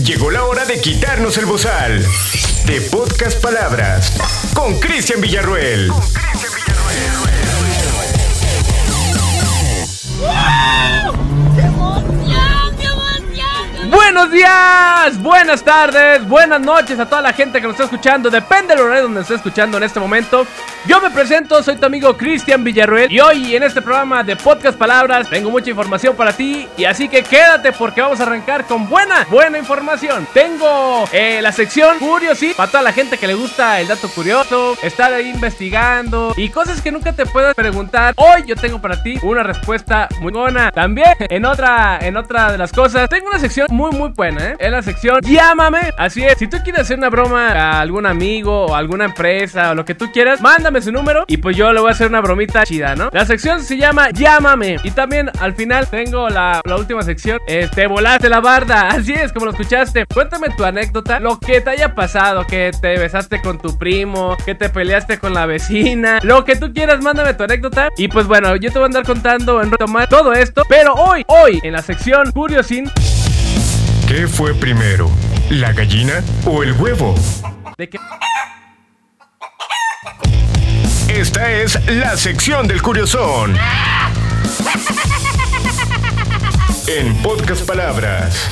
Llegó la hora de quitarnos el bozal. De Podcast Palabras. Con Cristian Villarruel. Buenos días, buenas tardes, buenas noches a toda la gente que nos está escuchando. Depende del horario donde nos esté escuchando en este momento. Yo me presento, soy tu amigo Cristian Villarruel. Y hoy en este programa de Podcast Palabras tengo mucha información para ti. Y así que quédate porque vamos a arrancar con buena, buena información. Tengo eh, la sección Curiosity para toda la gente que le gusta el dato curioso, estar ahí investigando y cosas que nunca te puedas preguntar. Hoy yo tengo para ti una respuesta muy buena. También en otra, en otra de las cosas, tengo una sección muy, muy buena, ¿eh? Es la sección Llámame. Así es, si tú quieres hacer una broma a algún amigo o alguna empresa o lo que tú quieras, mándame su número y pues yo le voy a hacer una bromita chida, ¿no? La sección se llama Llámame. Y también al final tengo la, la última sección, eh, Te volaste la barda. Así es, como lo escuchaste. Cuéntame tu anécdota, lo que te haya pasado, que te besaste con tu primo, que te peleaste con la vecina, lo que tú quieras, mándame tu anécdota. Y pues bueno, yo te voy a andar contando en retomar todo esto. Pero hoy, hoy, en la sección Curiosin, ¿Qué fue primero? ¿La gallina o el huevo? de que Esta es la sección del Curiosón. En Podcast Palabras.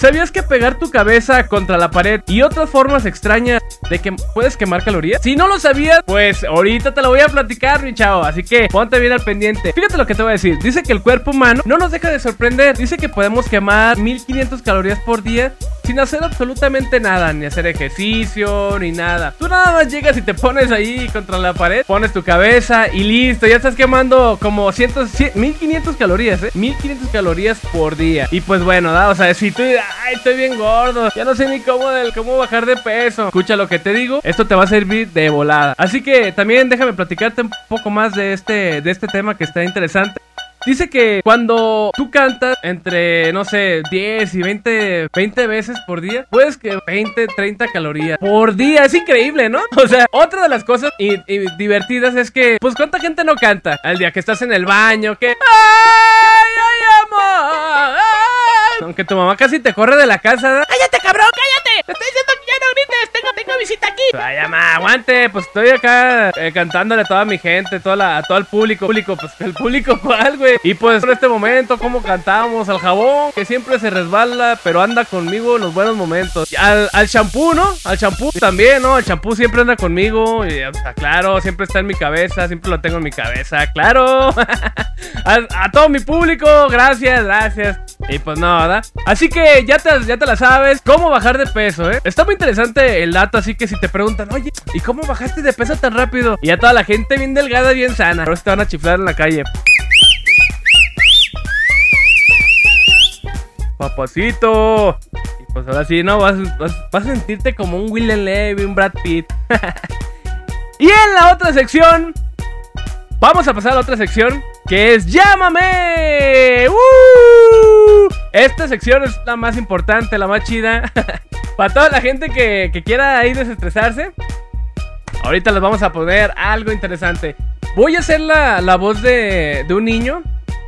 ¿Sabías que pegar tu cabeza contra la pared y otras formas extrañas de que puedes quemar calorías? Si no lo sabías, pues ahorita te lo voy a platicar, mi chavo. Así que ponte bien al pendiente. Fíjate lo que te voy a decir. Dice que el cuerpo humano no nos deja de sorprender. Dice que podemos quemar 1500 calorías por día sin hacer absolutamente nada, ni hacer ejercicio, ni nada. Tú nada más llegas y te pones ahí contra la pared, pones tu cabeza y listo. Ya estás quemando como 100, 100 1500 calorías, ¿eh? 1500 calorías por día. Y pues bueno, ¿da? o sea, si tú, ay, estoy bien gordo, ya no sé ni cómo, cómo bajar de peso. Escucha lo que te digo, esto te va a servir de volada. Así que también déjame platicarte un poco más de este, de este tema que está interesante. Dice que cuando tú cantas entre, no sé, 10 y 20, 20 veces por día, puedes que 20, 30 calorías por día. Es increíble, ¿no? O sea, otra de las cosas y, y divertidas es que, pues, ¿cuánta gente no canta? Al día que estás en el baño, que... ¡Ay, ay, amor! ay! Aunque tu mamá casi te corre de la casa, ¿no? ¡Cállate, cabrón! ¡Cállate! ¡Te estoy diciendo que ya no grites! ¡Tengo, tengo Ay, mamá, aguante, pues estoy acá eh, cantándole a toda mi gente, toda la, a todo el público. Público, pues el público, ¿cuál, güey? Y pues en este momento, ¿cómo cantamos? Al jabón, que siempre se resbala, pero anda conmigo en los buenos momentos. Al, al shampoo, ¿no? Al shampoo también, ¿no? El shampoo siempre anda conmigo. Y, sea, claro, siempre está en mi cabeza, siempre lo tengo en mi cabeza, claro. a todo mi público, gracias, gracias. Y pues no, ¿verdad? Así que ya te, ya te la sabes, cómo bajar de peso, ¿eh? Está muy interesante el dato, así que si te preguntan, oye, ¿y cómo bajaste de peso tan rápido? Y ya toda la gente bien delgada, bien sana. Ahora se te van a chiflar en la calle. Papacito. Y pues ahora sí, ¿no? Vas, vas- vas a sentirte como un William Levy, un Brad Pitt. y en la otra sección, Vamos a pasar a la otra sección que es Llámame. ¡Uh! Esta sección es la más importante, la más chida. Para toda la gente que, que quiera ahí desestresarse. Ahorita les vamos a poner algo interesante. Voy a hacer la, la voz de, de un niño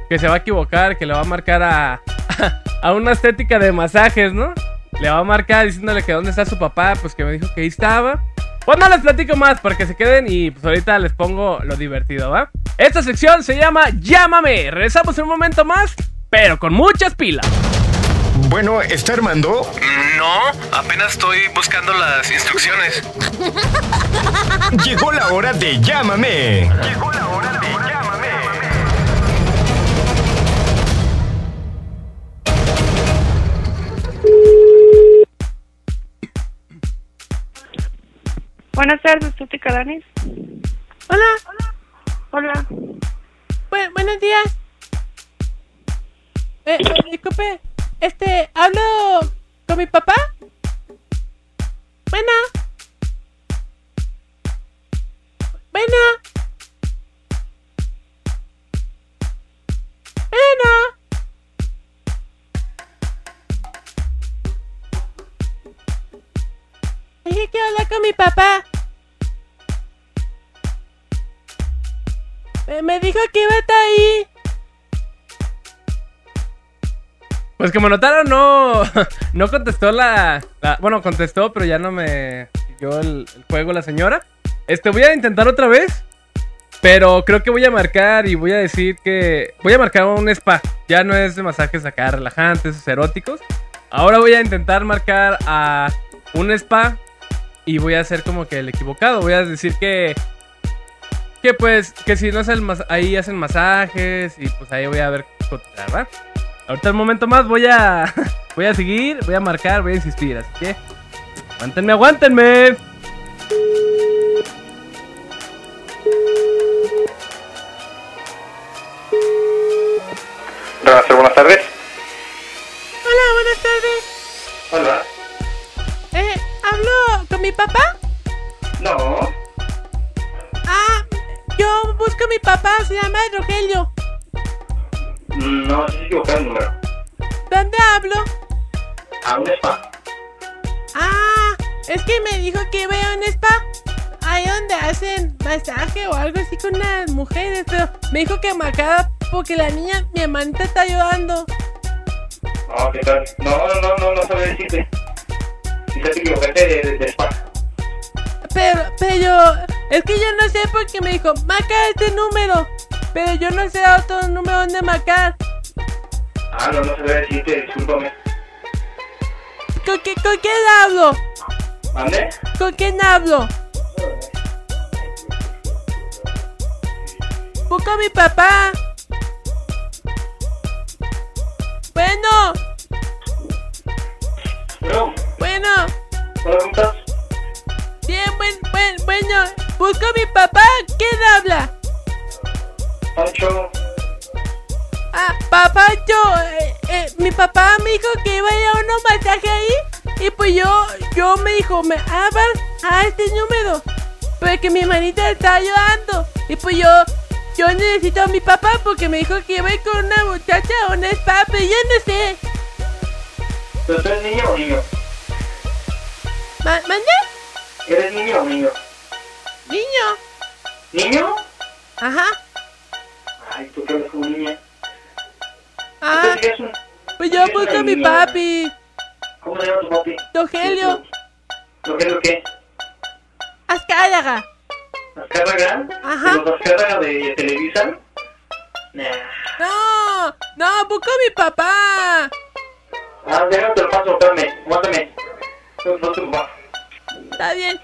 que se va a equivocar, que le va a marcar a, a una estética de masajes, ¿no? Le va a marcar diciéndole que dónde está su papá, pues que me dijo que ahí estaba. Pues no les platico más para que se queden y pues ahorita les pongo lo divertido, ¿va? Esta sección se llama Llámame. Regresamos en un momento más, pero con muchas pilas. Bueno, ¿está Armando? No, apenas estoy buscando las instrucciones. Llegó la hora de Llámame. Llegó la Buenas tardes, Tutica Danis. Hola, Hola. bu- buenos días. Eh, eh, disculpe, este, ¿hablo con mi papá? Bueno. Bueno. Bueno. Dije que hablar con mi papá. Dijo que iba a estar ahí. Pues como notaron, no, no contestó la, la- Bueno, contestó, pero ya no me siguió el, el juego la señora. Este, voy a intentar otra vez. Pero creo que voy a marcar y voy a decir que. Voy a marcar un spa. Ya no es de masajes acá relajantes, eróticos. Ahora voy a intentar marcar a un spa. Y voy a hacer como que el equivocado. Voy a decir que. Que pues, que si no es el ahí hacen masajes. Y pues ahí voy a ver. Ahorita un momento más voy a. Voy a seguir, voy a marcar, voy a insistir. Así que. Aguántenme, aguántenme. Buenas tardes. Papá, se llama Rogelio. No, se equivocado el número. ¿Dónde hablo? A un spa. Ah, es que me dijo que iba a un spa. Ahí donde hacen masaje o algo así con las mujeres, pero me dijo que marcara porque la niña, mi hermanita está llorando. No, ¿qué tal? No, no, no, no, no sabía decirte. Quizás te equivocaste de, de, de spa. Pero, pero es que yo no sé porque me dijo, marca este número. Pero yo no sé otro número donde marcar. Ah, no, no sabía decirte, discúlpame. ¿Con, qué, ¿Con quién hablo? ¿Mande? ¿Con quién hablo? Busco a mi papá. Bueno, Pero, bueno, ¿hola, Busco a mi papá. ¿Quién habla? Pancho. Ah, papá, yo, eh, eh, mi papá me dijo que iba a ir a unos masajes ahí. Y pues yo, yo me dijo, me hablan a este número. Porque mi hermanita está llorando. Y pues yo, yo necesito a mi papá porque me dijo que iba a ir con una muchacha a un spa, pero yo no sé. ¿Pero tú eres niño o niño? Ma- ¿Mande? ¿Eres niño o niño? Niño. ¿Niño? Ajá. Ay, tú que eres como niña. Ah, ¿Tú qué es un- pues yo busco a mi papi. ¿Cómo se llama tu papi? Rogelio. ¿Rogelio qué? Azcárraga. ¿Azcárraga? Ajá. ¿Los Azcárraga de Televisa? Nah. No, no, busco a mi papá. Ah, déjame te lo paso, espérame, aguántame. No, no te. Está bien.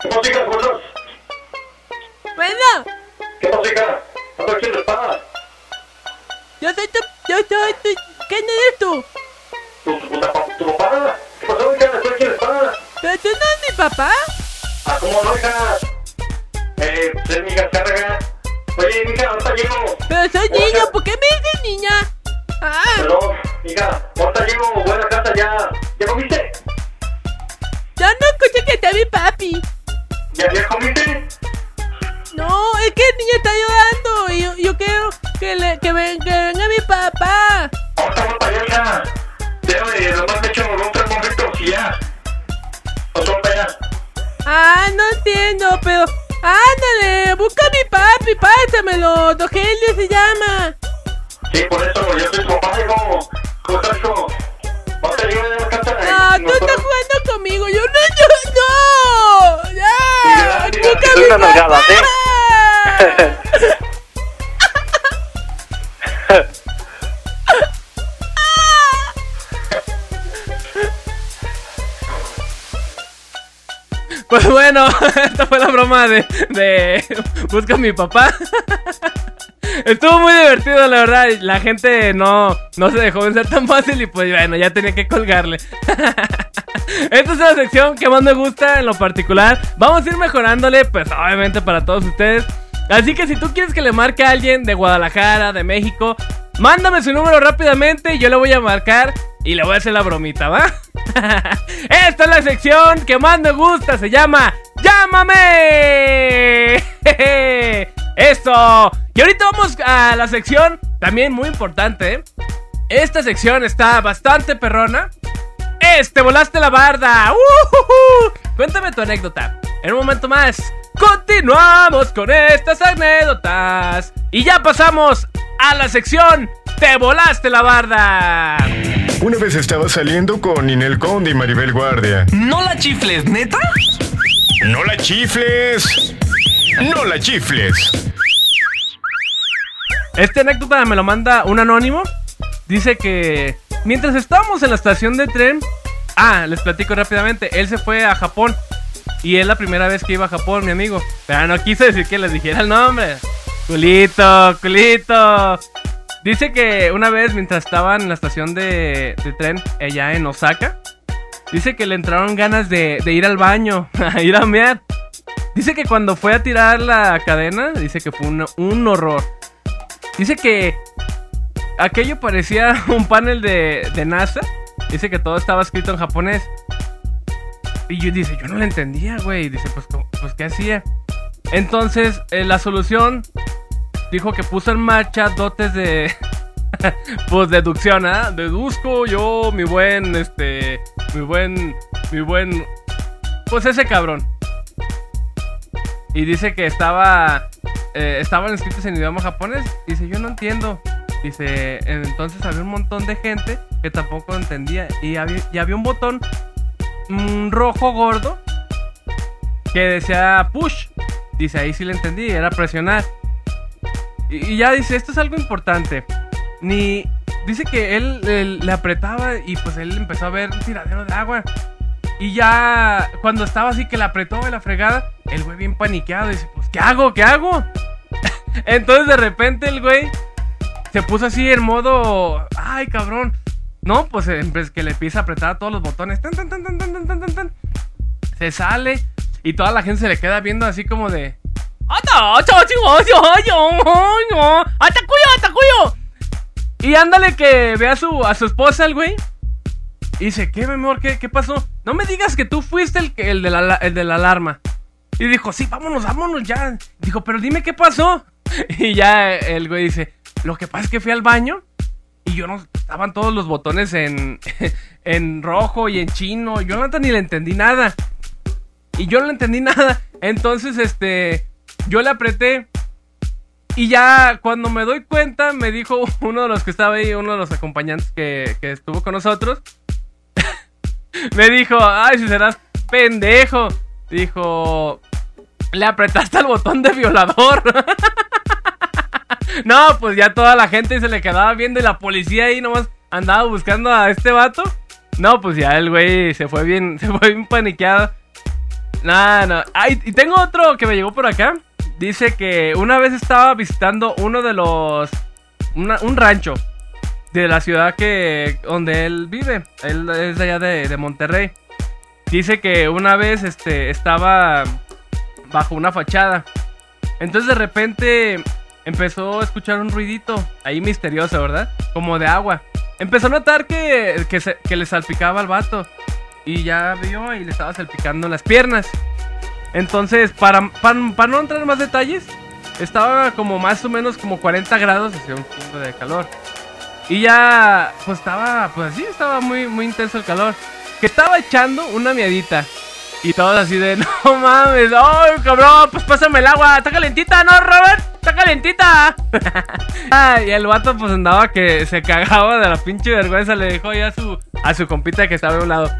¿Qué pasó, hija? Bueno, ¿Qué pasó, hija? Aquí en la espada. yo soy tu, yo soy tu, ¿quién eres tú? ¿Tu, tu, tu, tu papá? ¿Qué pasó, hija? En la espada. Pero tú no eres mi papá. Ah, ¿cómo no, hija? Eh, pues es mi hija Azcárraga. Oye, mija, ahorita llego. Pero soy niño, ¿por qué me dices niña? Ah, Perdón, hija, Papá. Pues bueno, esta fue la broma de, de Busca a mi papá. Estuvo muy divertido, la verdad. La gente no, no se dejó vencer tan fácil y pues bueno, ya tenía que colgarle. Esta es la sección que más me gusta en lo particular. Vamos a ir mejorándole, pues obviamente para todos ustedes. Así que si tú quieres que le marque a alguien de Guadalajara, de México, mándame su número rápidamente y yo le voy a marcar y le voy a hacer la bromita, ¿va? Esta es la sección que más me gusta, se llama ¡Llámame! ¡Eso! Y ahorita vamos a la sección también muy importante. ¿eh? Esta sección está bastante perrona. ¡Este, volaste la barda! ¡Ujujú! Cuéntame tu anécdota. En un momento más, continuamos con estas anécdotas. Y ya pasamos a la sección ¡Te volaste la barda! Una vez estaba saliendo con Ninel Conde y Maribel Guardia. No la chifles, ¿neta? ¡No la chifles! ¡No la chifles! Esta anécdota me lo manda un anónimo. Dice que mientras estábamos en la estación de tren. Ah, les platico rápidamente. Él se fue a Japón. Y es la primera vez que iba a Japón, mi amigo. Pero no quise decir que les dijera el nombre. Culito, culito. Dice que una vez mientras estaban en la estación de, de tren allá en Osaka. Dice que le entraron ganas de, ir al baño, a ir a mear. Dice que cuando fue a tirar la cadena, dice que fue un, un horror. Dice que aquello parecía un panel de, de NASA. Dice que todo estaba escrito en japonés. Y dice, yo no lo entendía, güey. Dice, pues, ¿cómo- pues ¿qué hacía? Entonces, eh, la solución dijo que puso en marcha dotes de. pues deducción, ¿ah? Deduzco yo, mi buen, este. Mi buen. Mi buen. Pues ese cabrón. Y dice que estaba. eh, estaban escritos en idioma japonés. Dice, yo no entiendo. Dice, entonces había un montón de gente que tampoco entendía. Y había, un botón mm, rojo gordo que decía push. Dice, ahí sí le entendí, era presionar. Y, y ya dice, esto es algo importante. Ni. Dice que él, él le apretaba y pues él empezó a ver un tiradero de agua. Y ya cuando estaba así que la apretó de la fregada, el güey bien paniqueado dice, pues ¿qué hago? ¿Qué hago? Entonces de repente el güey se puso así en modo, ay cabrón. No, pues que le empieza a apretar todos los botones. Tan, tan, tan, tan, tan, tan, tan, Se sale y toda la gente se le queda viendo así como de... Y ándale que ve a su, a su esposa el güey y dice, ¿qué, mi amor? ¿Qué, qué pasó? No me digas que tú fuiste el, el, de la, el de la alarma. Y dijo, sí, vámonos, vámonos ya. Dijo, pero dime qué pasó. Y ya el güey dice, lo que pasa es que fui al baño y yo no... Estaban todos los botones en, en rojo y en chino. Yo no ni le entendí nada. Y yo no le entendí nada. Entonces, este... Yo le apreté. Y ya cuando me doy cuenta, me dijo uno de los que estaba ahí, uno de los acompañantes que, que estuvo con nosotros. me dijo, ay, si serás pendejo. Dijo, le apretaste al botón de violador. no, pues ya toda la gente se le quedaba viendo y la policía ahí nomás andaba buscando a este vato. No, pues ya el güey se fue bien, se fue bien paniqueado. No, no. Ay, y tengo otro que me llegó por acá. Dice que una vez estaba visitando uno de los. un rancho de la ciudad que donde él vive. Él es de allá de, de Monterrey. Dice que una vez este, estaba bajo una fachada. Entonces de repente empezó a escuchar un ruidito ahí misterioso, ¿verdad? Como de agua. Empezó a notar que, que, le salpicaba al vato. Y ya vio y le estaba salpicando las piernas. Entonces, para, para, para no entrar en más detalles, estaba como más o menos como 40 grados, hacía un punto de calor. Y ya, pues estaba, pues así, estaba muy, muy intenso el calor. Que estaba echando una miadita. Y todos así de, no mames, ay cabrón, pues pásame el agua, está calentita, ¿no, Robert? Está calentita. Y el vato pues andaba que se cagaba de la pinche vergüenza, le dijo ya a su, a su compita que estaba a un lado.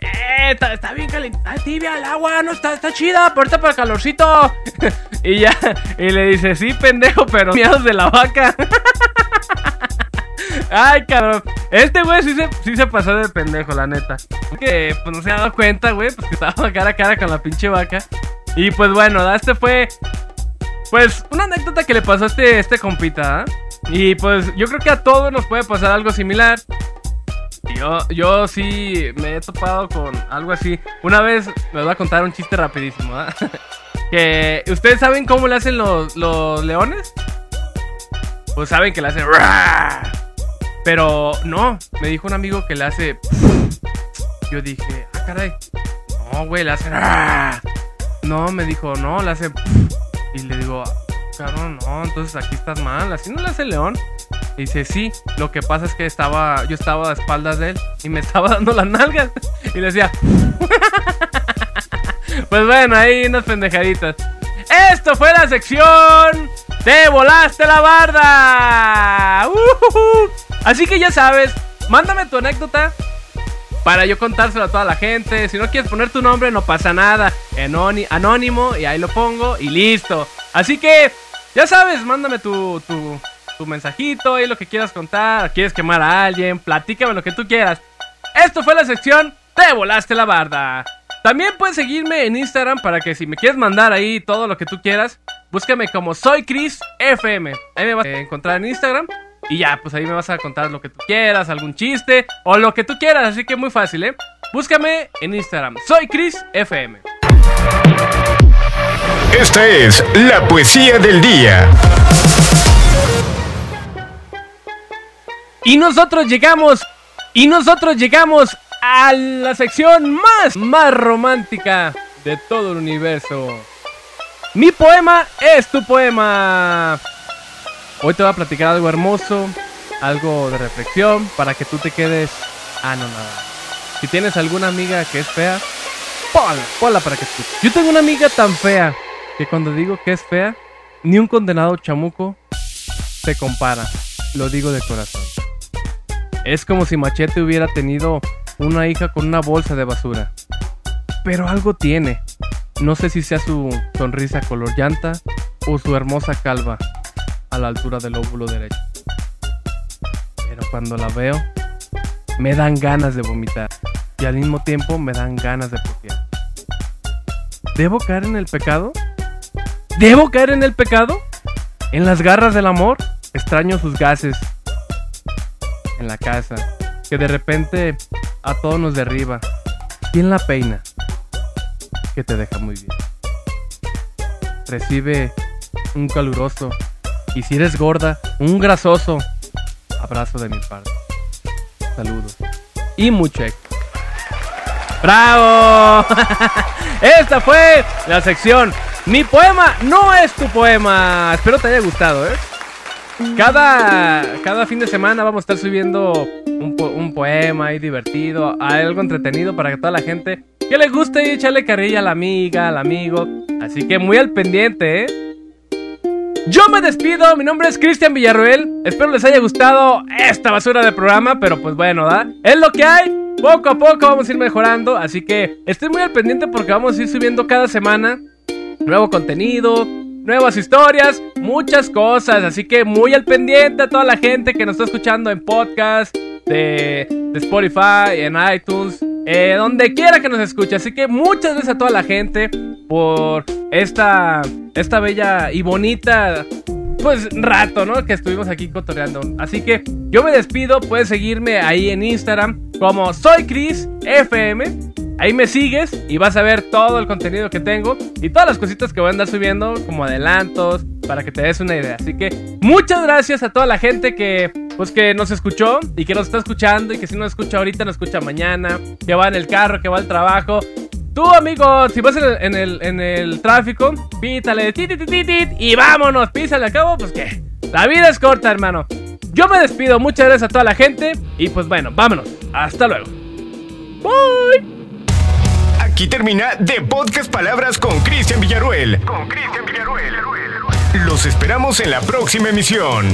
Eh, está, bien caliente, está tibia el agua, no está, está chida, ahorita para el calorcito. y ya, y le dice, sí, pendejo, pero miados de la vaca. Ay, cabrón. Este güey sí se, sí se pasó de pendejo, la neta. Que pues no se ha dado cuenta, güey, pues que estaba cara a cara con la pinche vaca. Y pues bueno, este fue. Pues una anécdota que le pasó a este, este compita, ¿ah? Y pues yo creo que a todos nos puede pasar algo similar. Yo, yo sí me he topado con algo así. Una vez me voy a contar un chiste rapidísimo, ¿ah? Que ustedes saben cómo le hacen los, los leones. Pues saben que le hacen. Pero no, me dijo un amigo que le hace. Yo dije, ah, caray. No, güey, le hace. No, me dijo, no, le hace. Y le digo, cabrón, no, entonces aquí estás mal. Así no le hace el león. Y dice, sí, lo que pasa es que estaba, yo estaba a espaldas de él y me estaba dando las nalgas. Y le decía, pues bueno, ahí unas pendejaditas. Esto fue la sección ¡Te volaste la barda! ¡Ujujú! Así que ya sabes, mándame tu anécdota para yo contárselo a toda la gente. Si no quieres poner tu nombre, no pasa nada. Anónimo, y ahí lo pongo y listo. Así que, ya sabes, mándame tu, tu, tu mensajito y lo que quieras contar. ¿Quieres quemar a alguien? Platícame lo que tú quieras. Esto fue la sección Te volaste la barda. También puedes seguirme en Instagram para que si me quieres mandar ahí todo lo que tú quieras, búscame como soy Chris FM. Ahí me vas a encontrar en Instagram. Y ya, pues ahí me vas a contar lo que tú quieras, algún chiste o lo que tú quieras. Así que muy fácil, ¿eh? Búscame en Instagram. Soy Chris FM. Esta es la poesía del día. Y nosotros llegamos, y nosotros llegamos a la sección más, más romántica de todo el universo. Mi poema es tu poema. Hoy te voy a platicar algo hermoso, algo de reflexión, para que tú te quedes anonadado. Si tienes alguna amiga que es fea, ponla, ponla para que escuche. Yo tengo una amiga tan fea que cuando digo que es fea, ni un condenado chamuco se compara. Lo digo de corazón. Es como si Machete hubiera tenido una hija con una bolsa de basura. Pero algo tiene. No sé si sea su sonrisa color llanta o su hermosa calva a la altura del óvulo derecho. Pero cuando la veo, me dan ganas de vomitar y al mismo tiempo me dan ganas de putear. ¿Debo caer en el pecado? ¿Debo caer en el pecado? ¿En las garras del amor? Extraño sus gases en la casa, que de repente a todos nos derriba. ¿Quién la peina? Que te deja muy bien. Recibe un caluroso y si eres gorda, un grasoso abrazo de mi parte. Saludos y mucho éxito. ¡Bravo! Esta fue la sección Mi poema no es tu poema. Espero te haya gustado, ¿eh? Cada, cada fin de semana vamos a estar subiendo un, po- un poema ahí divertido, algo entretenido para que toda la gente que le guste y echarle carrilla a la amiga, al amigo. Así que muy al pendiente, ¿eh? Yo me despido, mi nombre es Cristian Villarroel. Espero les haya gustado esta basura de programa, pero pues bueno, ¿da? Es lo que hay. Poco a poco vamos a ir mejorando, así que estoy muy al pendiente porque vamos a ir subiendo cada semana nuevo contenido, nuevas historias, muchas cosas. Así que muy al pendiente a toda la gente que nos está escuchando en podcast, de, de Spotify, en iTunes, eh, donde quiera que nos escuche. Así que muchas gracias a toda la gente por esta, esta bella y bonita pues rato, ¿no? Que estuvimos aquí cotorreando. Así que yo me despido, puedes seguirme ahí en Instagram como soy Chris FM. Ahí me sigues y vas a ver todo el contenido que tengo y todas las cositas que voy a andar subiendo como adelantos para que te des una idea. Así que muchas gracias a toda la gente que pues que nos escuchó y que nos está escuchando y que si no escucha ahorita nos escucha mañana, que va en el carro, que va al trabajo. Tú, amigo, si vas en el, en el, en el tráfico, pítale, tit, tit, tit, y vámonos, písale a cabo, pues que la vida es corta, hermano. Yo me despido, muchas gracias a toda la gente, y pues bueno, vámonos, hasta luego. Bye. Aquí termina The Podcast Palabras con Cristian Villarruel. Con Cristian Villarruel. Los esperamos en la próxima emisión.